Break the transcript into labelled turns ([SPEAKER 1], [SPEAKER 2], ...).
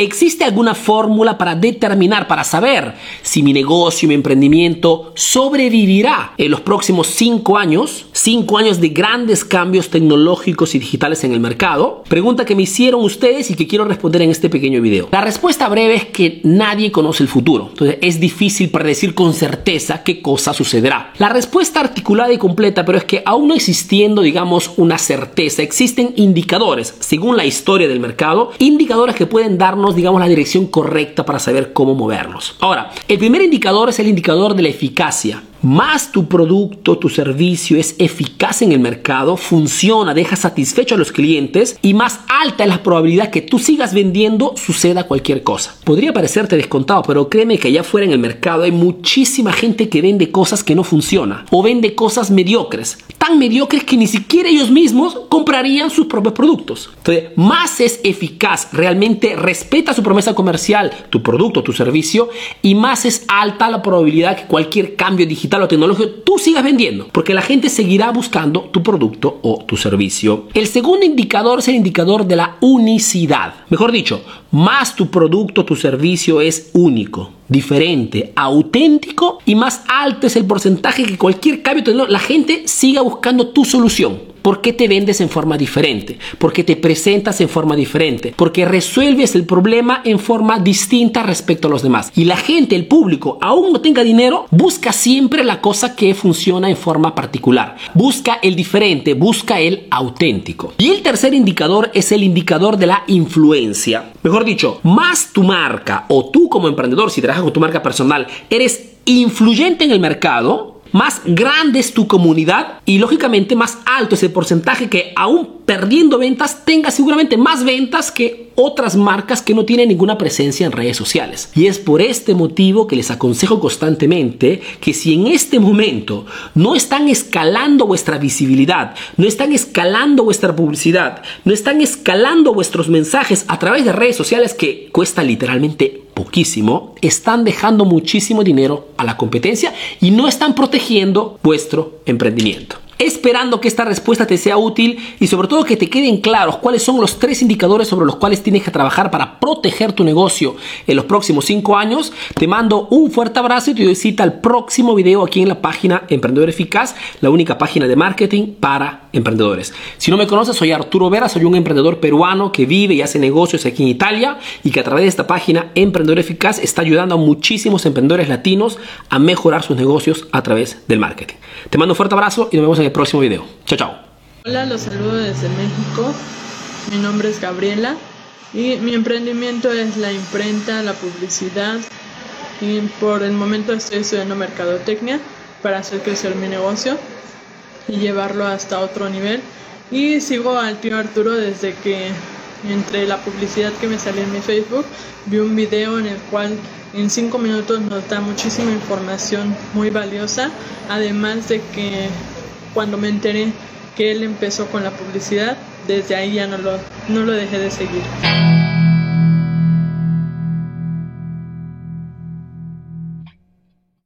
[SPEAKER 1] ¿existe alguna fórmula para determinar, para saber si mi negocio, mi emprendimiento sobrevivirá en los próximos cinco años? Cinco años de grandes cambios tecnológicos y digitales en el mercado. Pregunta que me hicieron ustedes y que quiero responder en este pequeño video. La respuesta breve es que nadie conoce el futuro. Entonces es difícil predecir con certeza qué cosa sucederá. La respuesta articulada y completa, pero es que aún no existiendo, digamos, una certeza, existen indicadores, según la historia del mercado, indicadores que pueden darnos, digamos, la dirección correcta para saber cómo movernos. Ahora, el primer indicador es el indicador de la eficacia más tu producto, tu servicio es eficaz en el mercado, funciona, deja satisfecho a los clientes y más alta es la probabilidad que tú sigas vendiendo, suceda cualquier cosa. Podría parecerte descontado, pero créeme que allá afuera en el mercado hay muchísima gente que vende cosas que no funcionan o vende cosas mediocres, tan mediocres que ni siquiera ellos mismos comprarían sus propios productos. Entonces, más es eficaz, realmente respeta su promesa comercial, tu producto, tu servicio y más es alta la probabilidad que cualquier cambio digital o tecnológico, tú sigas vendiendo, porque la gente seguirá buscando tu producto o tu servicio. El segundo indicador es el indicador de la unicidad. Mejor dicho, más tu producto, tu servicio es único, diferente, auténtico y más alto es el porcentaje que cualquier cambio la gente siga buscando tu solución. ¿Por qué te vendes en forma diferente? ¿Por qué te presentas en forma diferente? Porque resuelves el problema en forma distinta respecto a los demás. Y la gente, el público, aún no tenga dinero, busca siempre la cosa que funciona en forma particular. Busca el diferente, busca el auténtico. Y el tercer indicador es el indicador de la influencia. Mejor dicho, más tu marca o tú como emprendedor, si trabajas con tu marca personal, eres influyente en el mercado, más grande es tu comunidad y lógicamente más alto es el porcentaje que aún perdiendo ventas tenga seguramente más ventas que otras marcas que no tienen ninguna presencia en redes sociales. Y es por este motivo que les aconsejo constantemente que si en este momento no están escalando vuestra visibilidad, no están escalando vuestra publicidad, no están escalando vuestros mensajes a través de redes sociales que cuesta literalmente están dejando muchísimo dinero a la competencia y no están protegiendo vuestro emprendimiento esperando que esta respuesta te sea útil y sobre todo que te queden claros cuáles son los tres indicadores sobre los cuales tienes que trabajar para proteger tu negocio en los próximos cinco años. Te mando un fuerte abrazo y te doy cita al próximo video aquí en la página Emprendedor Eficaz, la única página de marketing para emprendedores. Si no me conoces, soy Arturo Vera, soy un emprendedor peruano que vive y hace negocios aquí en Italia y que a través de esta página Emprendedor Eficaz está ayudando a muchísimos emprendedores latinos a mejorar sus negocios a través del marketing. Te mando un fuerte abrazo y nos vemos en el próximo video. Chao, chao.
[SPEAKER 2] Hola, los saludo desde México. Mi nombre es Gabriela y mi emprendimiento es la imprenta, la publicidad y por el momento estoy estudiando mercadotecnia para hacer crecer mi negocio y llevarlo hasta otro nivel. Y sigo al tío Arturo desde que entre la publicidad que me salió en mi Facebook vi un video en el cual en cinco minutos nos da muchísima información muy valiosa, además de que cuando me enteré que él empezó con la publicidad, desde ahí ya no lo, no lo dejé de seguir.